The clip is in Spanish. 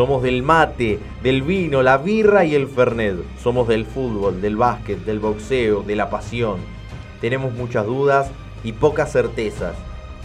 Somos del mate, del vino, la birra y el fernet. Somos del fútbol, del básquet, del boxeo, de la pasión. Tenemos muchas dudas y pocas certezas